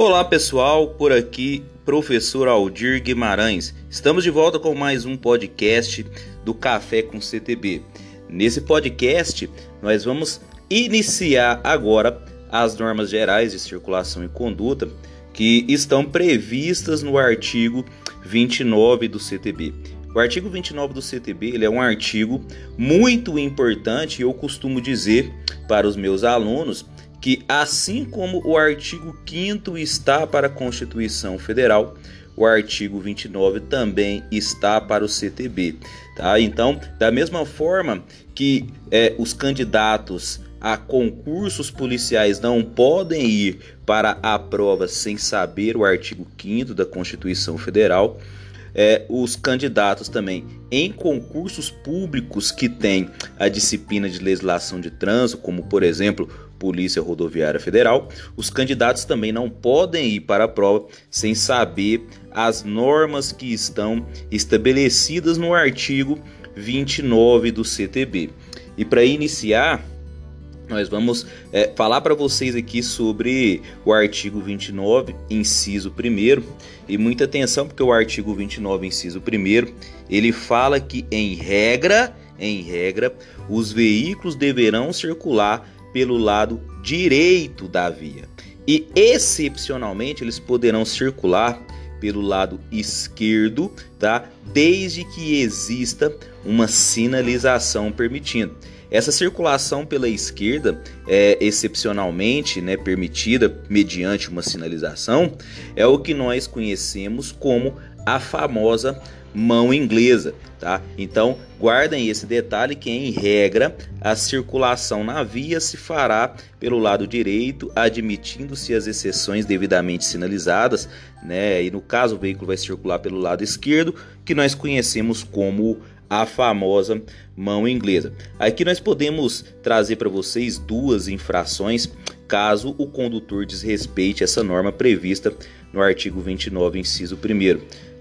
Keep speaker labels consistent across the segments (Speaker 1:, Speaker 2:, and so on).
Speaker 1: Olá pessoal, por aqui professor Aldir Guimarães. Estamos de volta com mais um podcast do Café com CTB. Nesse podcast, nós vamos iniciar agora as normas gerais de circulação e conduta que estão previstas no artigo 29 do CTB. O artigo 29 do CTB ele é um artigo muito importante e eu costumo dizer para os meus alunos que, assim como o artigo 5 está para a Constituição Federal, o artigo 29 também está para o CTB. Tá? Então, da mesma forma que é, os candidatos a concursos policiais não podem ir para a prova sem saber o artigo 5 da Constituição Federal, é, os candidatos também em concursos públicos que têm a disciplina de legislação de trânsito, como por exemplo Polícia Rodoviária Federal, os candidatos também não podem ir para a prova sem saber as normas que estão estabelecidas no artigo 29 do CTB. E para iniciar, nós vamos é, falar para vocês aqui sobre o artigo 29, inciso 1 e muita atenção porque o artigo 29, inciso 1 ele fala que em regra, em regra, os veículos deverão circular pelo lado direito da via e excepcionalmente eles poderão circular pelo lado esquerdo, tá? Desde que exista uma sinalização permitindo. Essa circulação pela esquerda é excepcionalmente né, permitida mediante uma sinalização, é o que nós conhecemos como a famosa mão inglesa, tá? Então, guardem esse detalhe que em regra a circulação na via se fará pelo lado direito, admitindo-se as exceções devidamente sinalizadas, né? E no caso o veículo vai circular pelo lado esquerdo, que nós conhecemos como a famosa mão inglesa. Aqui nós podemos trazer para vocês duas infrações caso o condutor desrespeite essa norma prevista no artigo 29, inciso 1.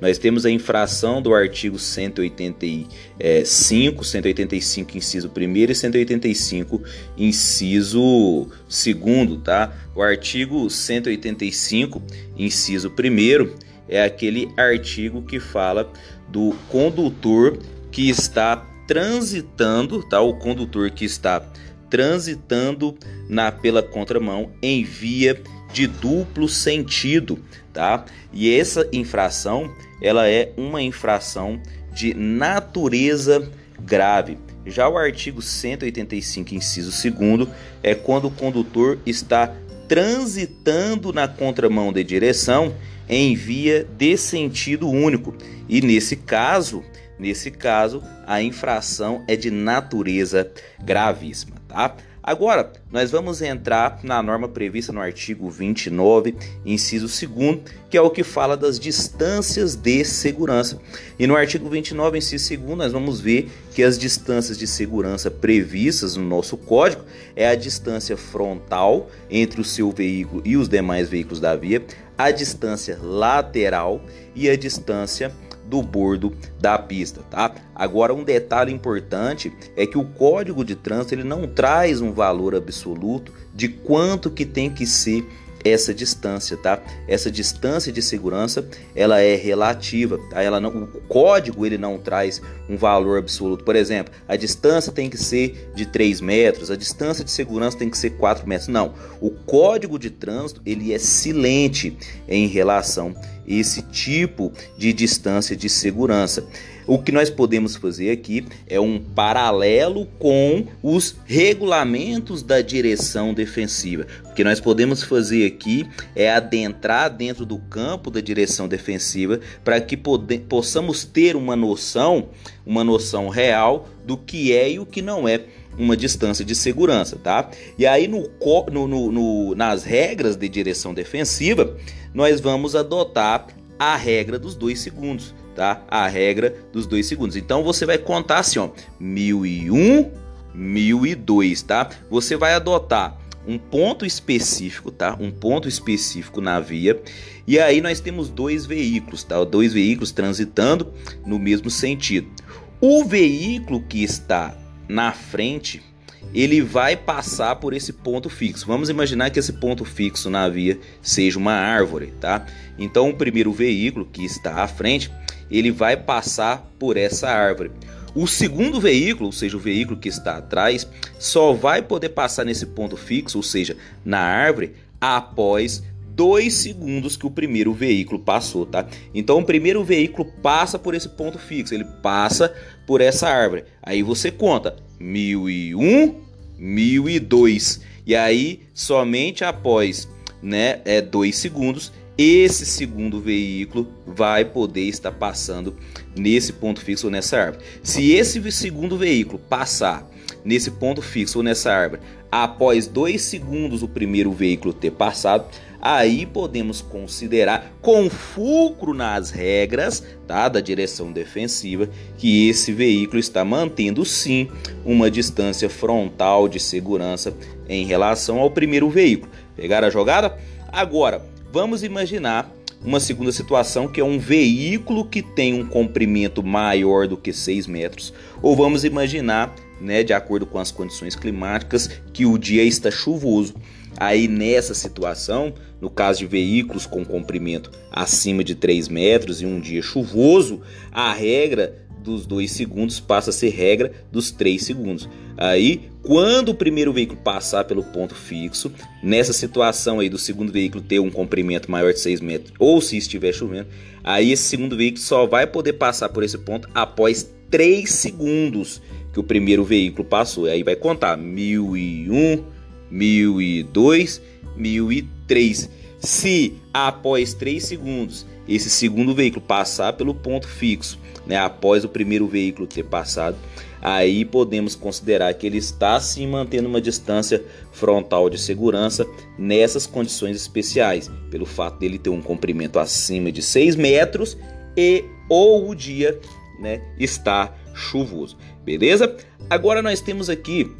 Speaker 1: Nós temos a infração do artigo 185, 185, inciso 1 e 185, inciso 2, tá? O artigo 185, inciso 1 é aquele artigo que fala do condutor que está transitando, tá? O condutor que está transitando na pela contramão em via de duplo sentido, tá? E essa infração, ela é uma infração de natureza grave. Já o artigo 185, inciso 2 é quando o condutor está transitando na contramão de direção em via de sentido único. E nesse caso, Nesse caso, a infração é de natureza gravíssima, tá? Agora, nós vamos entrar na norma prevista no artigo 29, inciso 2, que é o que fala das distâncias de segurança. E no artigo 29, inciso 2, nós vamos ver que as distâncias de segurança previstas no nosso código é a distância frontal entre o seu veículo e os demais veículos da via, a distância lateral e a distância do bordo da pista, tá? Agora um detalhe importante é que o Código de Trânsito ele não traz um valor absoluto de quanto que tem que ser essa distância, tá? Essa distância de segurança, ela é relativa, tá? Ela não, o código ele não traz um valor absoluto. Por exemplo, a distância tem que ser de 3 metros, a distância de segurança tem que ser 4 metros. Não, o código de trânsito ele é silente em relação a esse tipo de distância de segurança. O que nós podemos fazer aqui é um paralelo com os regulamentos da direção defensiva. O que nós podemos fazer aqui é adentrar dentro do campo da direção defensiva para que possamos ter uma noção, uma noção real do que é e o que não é uma distância de segurança, tá? E aí no, no, no, nas regras de direção defensiva, nós vamos adotar a regra dos dois segundos tá? A regra dos dois segundos. Então você vai contar assim, ó, 1001, 1002, tá? Você vai adotar um ponto específico, tá? Um ponto específico na via. E aí nós temos dois veículos, tá? Dois veículos transitando no mesmo sentido. O veículo que está na frente ele vai passar por esse ponto fixo. Vamos imaginar que esse ponto fixo na via seja uma árvore, tá? Então o primeiro veículo que está à frente, ele vai passar por essa árvore. O segundo veículo, ou seja, o veículo que está atrás, só vai poder passar nesse ponto fixo, ou seja, na árvore, após dois segundos que o primeiro veículo passou, tá? Então o primeiro veículo passa por esse ponto fixo, ele passa por essa árvore. Aí você conta 1001, 1002. E aí somente após, né, é dois segundos, esse segundo veículo vai poder estar passando nesse ponto fixo ou nessa árvore. Se esse segundo veículo passar nesse ponto fixo ou nessa árvore após dois segundos o primeiro veículo ter passado, aí podemos considerar com fulcro nas regras tá, da direção defensiva que esse veículo está mantendo sim uma distância frontal de segurança em relação ao primeiro veículo. Pegaram a jogada? Agora, vamos imaginar uma segunda situação que é um veículo que tem um comprimento maior do que 6 metros, ou vamos imaginar, né, de acordo com as condições climáticas, que o dia está chuvoso. Aí nessa situação, no caso de veículos com comprimento acima de 3 metros e um dia chuvoso, a regra dos 2 segundos passa a ser regra dos 3 segundos. Aí, quando o primeiro veículo passar pelo ponto fixo, nessa situação aí do segundo veículo ter um comprimento maior de 6 metros, ou se estiver chovendo, aí esse segundo veículo só vai poder passar por esse ponto após 3 segundos que o primeiro veículo passou. Aí vai contar 1001, 1002, 1003. Se após 3 segundos esse segundo veículo passar pelo ponto fixo, né, após o primeiro veículo ter passado, aí podemos considerar que ele está se mantendo uma distância frontal de segurança nessas condições especiais, pelo fato dele ter um comprimento acima de 6 metros e ou o dia né, está chuvoso. Beleza? Agora nós temos aqui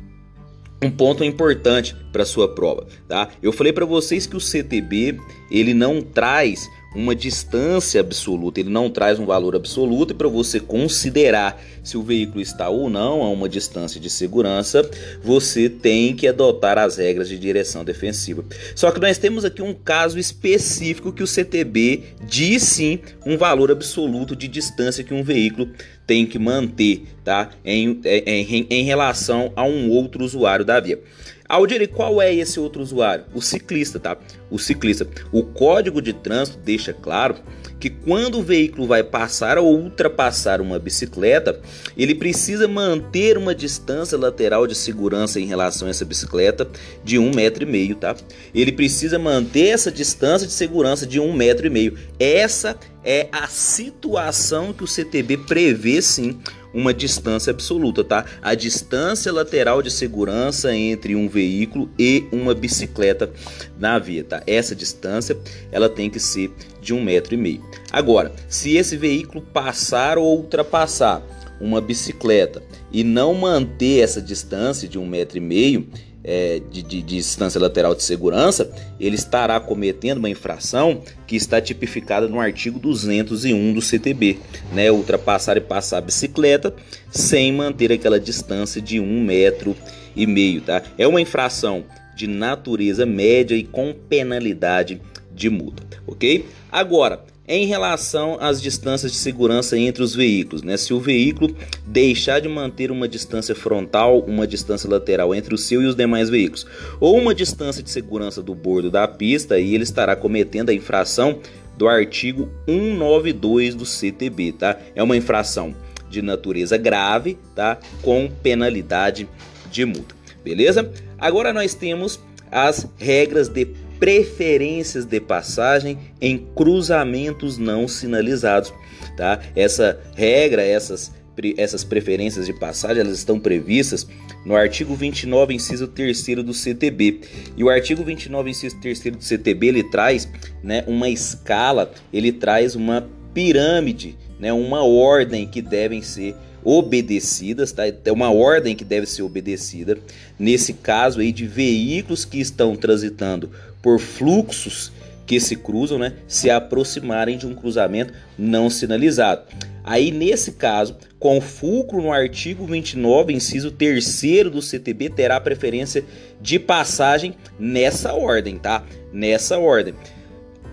Speaker 1: um ponto importante para sua prova, tá? Eu falei para vocês que o CTB ele não traz uma distância absoluta, ele não traz um valor absoluto e para você considerar se o veículo está ou não a uma distância de segurança, você tem que adotar as regras de direção defensiva. Só que nós temos aqui um caso específico que o CTB diz sim um valor absoluto de distância que um veículo tem que manter, tá? Em, em, em relação a um outro usuário da via. Aldir, qual é esse outro usuário? O ciclista, tá? O ciclista. O código de trânsito deixa claro que quando o veículo vai passar ou ultrapassar uma bicicleta, ele precisa manter uma distância lateral de segurança em relação a essa bicicleta de um metro e meio, tá? Ele precisa manter essa distância de segurança de um metro e meio. Essa é a situação que o CTB prevê sim uma distância absoluta, tá? A distância lateral de segurança entre um veículo e uma bicicleta na via, tá? Essa distância ela tem que ser de um metro e meio. Agora, se esse veículo passar ou ultrapassar uma bicicleta e não manter essa distância de um metro e meio, é, de, de, de, distância lateral de segurança, ele estará cometendo uma infração que está tipificada no artigo 201 do CTB, né? Ultrapassar e passar a bicicleta sem manter aquela distância de um metro e meio, tá? É uma infração de natureza média e com penalidade de multa, ok? Agora, em relação às distâncias de segurança entre os veículos, né? Se o veículo deixar de manter uma distância frontal, uma distância lateral entre o seu e os demais veículos, ou uma distância de segurança do bordo da pista, aí ele estará cometendo a infração do artigo 192 do CTB, tá? É uma infração de natureza grave, tá? Com penalidade de multa. Beleza? Agora nós temos as regras de preferências de passagem em cruzamentos não sinalizados, tá? Essa regra, essas essas preferências de passagem, elas estão previstas no artigo 29, inciso 3 do CTB. E o artigo 29, inciso 3 do CTB, ele traz, né, uma escala, ele traz uma pirâmide, né, uma ordem que devem ser obedecidas, tá? É uma ordem que deve ser obedecida. Nesse caso aí de veículos que estão transitando por fluxos que se cruzam, né, se aproximarem de um cruzamento não sinalizado. Aí, nesse caso, com fulcro no artigo 29, inciso 3 do CTB, terá preferência de passagem nessa ordem, tá? Nessa ordem.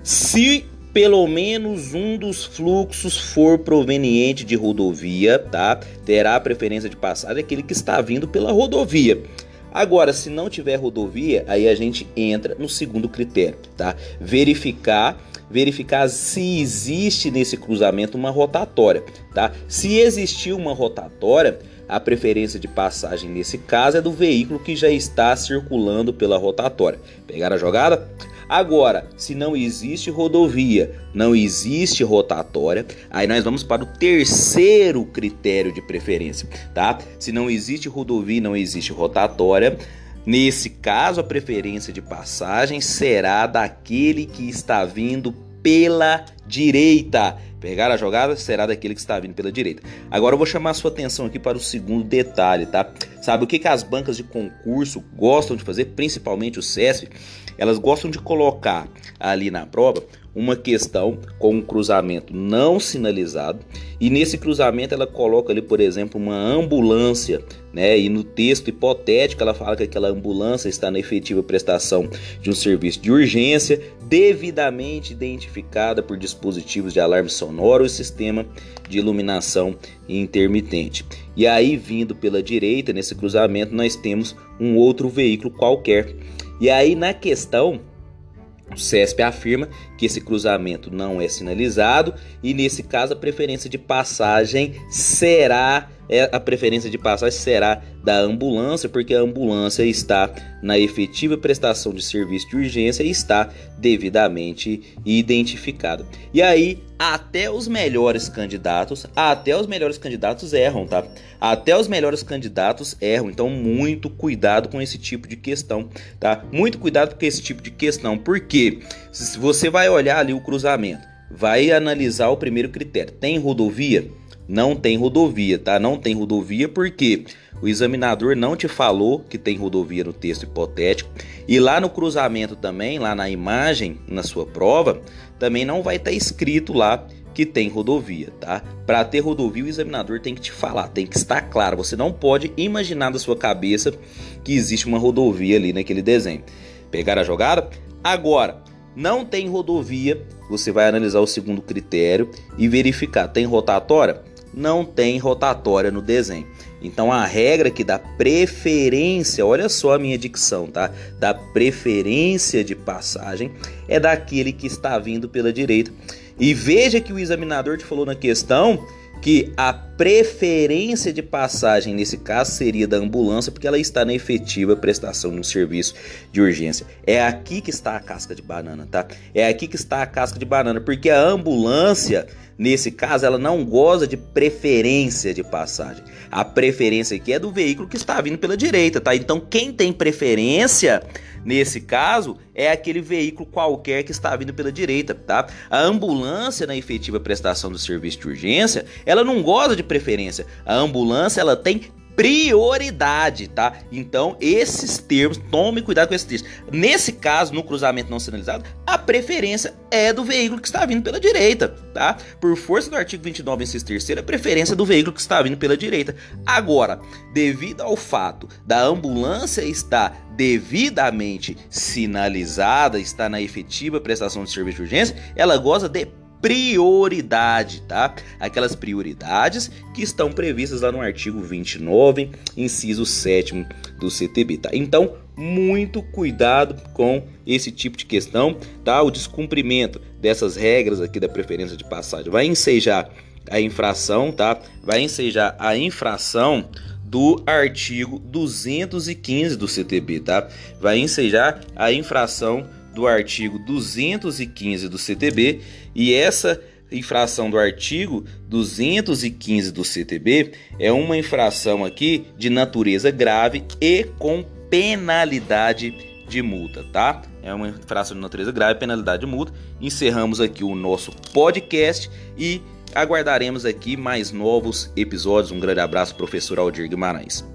Speaker 1: Se pelo menos um dos fluxos for proveniente de rodovia, tá? Terá preferência de passagem aquele que está vindo pela rodovia. Agora, se não tiver rodovia, aí a gente entra no segundo critério, tá? Verificar verificar se existe nesse cruzamento uma rotatória, tá? Se existir uma rotatória, a preferência de passagem nesse caso é do veículo que já está circulando pela rotatória. Pegaram a jogada? Agora, se não existe rodovia, não existe rotatória, aí nós vamos para o terceiro critério de preferência, tá? Se não existe rodovia, não existe rotatória, nesse caso a preferência de passagem será daquele que está vindo pela direita. Pegar a jogada será daquele que está vindo pela direita. Agora eu vou chamar a sua atenção aqui para o segundo detalhe, tá? Sabe o que, que as bancas de concurso gostam de fazer, principalmente o CESF? Elas gostam de colocar ali na prova uma questão com um cruzamento não sinalizado e nesse cruzamento ela coloca ali, por exemplo, uma ambulância, né? E no texto hipotético ela fala que aquela ambulância está na efetiva prestação de um serviço de urgência devidamente identificada por dispositivos de alarme sonoro e sistema de iluminação intermitente. E aí vindo pela direita nesse cruzamento nós temos um outro veículo qualquer e aí na questão o CESP afirma que esse cruzamento não é sinalizado e nesse caso a preferência de passagem será é, a preferência de passagem será da ambulância, porque a ambulância está na efetiva prestação de serviço de urgência e está devidamente identificada. E aí, até os melhores candidatos, até os melhores candidatos erram, tá? Até os melhores candidatos erram, então muito cuidado com esse tipo de questão, tá? Muito cuidado com esse tipo de questão, porque se você vai olhar ali o cruzamento, vai analisar o primeiro critério, tem rodovia? não tem rodovia, tá? Não tem rodovia porque o examinador não te falou que tem rodovia no texto hipotético e lá no cruzamento também, lá na imagem, na sua prova, também não vai estar tá escrito lá que tem rodovia, tá? Para ter rodovia, o examinador tem que te falar, tem que estar claro. Você não pode imaginar da sua cabeça que existe uma rodovia ali naquele desenho. Pegar a jogada? Agora, não tem rodovia, você vai analisar o segundo critério e verificar, tem rotatória? não tem rotatória no desenho. Então a regra que dá preferência, olha só a minha dicção, tá? Da preferência de passagem é daquele que está vindo pela direita. E veja que o examinador te falou na questão que a preferência de passagem nesse caso seria da ambulância, porque ela está na efetiva prestação de um serviço de urgência. É aqui que está a casca de banana, tá? É aqui que está a casca de banana, porque a ambulância Nesse caso, ela não goza de preferência de passagem. A preferência aqui é do veículo que está vindo pela direita, tá? Então, quem tem preferência nesse caso é aquele veículo qualquer que está vindo pela direita, tá? A ambulância na efetiva prestação do serviço de urgência, ela não goza de preferência. A ambulância, ela tem prioridade, tá? Então, esses termos, tome cuidado com esses termos. Nesse caso, no cruzamento não sinalizado, a preferência é do veículo que está vindo pela direita, tá? Por força do artigo 29, inciso terceiro, a preferência é do veículo que está vindo pela direita. Agora, devido ao fato da ambulância estar devidamente sinalizada, está na efetiva prestação de serviço de urgência, ela goza de prioridade, tá? Aquelas prioridades que estão previstas lá no artigo 29, inciso 7 do CTB, tá? Então, muito cuidado com esse tipo de questão, tá? O descumprimento dessas regras aqui da preferência de passagem vai ensejar a infração, tá? Vai ensejar a infração do artigo 215 do CTB, tá? Vai ensejar a infração do artigo 215 do CTB e essa infração do artigo 215 do CTB é uma infração aqui de natureza grave e com penalidade de multa, tá? É uma infração de natureza grave, penalidade de multa. Encerramos aqui o nosso podcast e aguardaremos aqui mais novos episódios. Um grande abraço, professor Aldir Guimarães.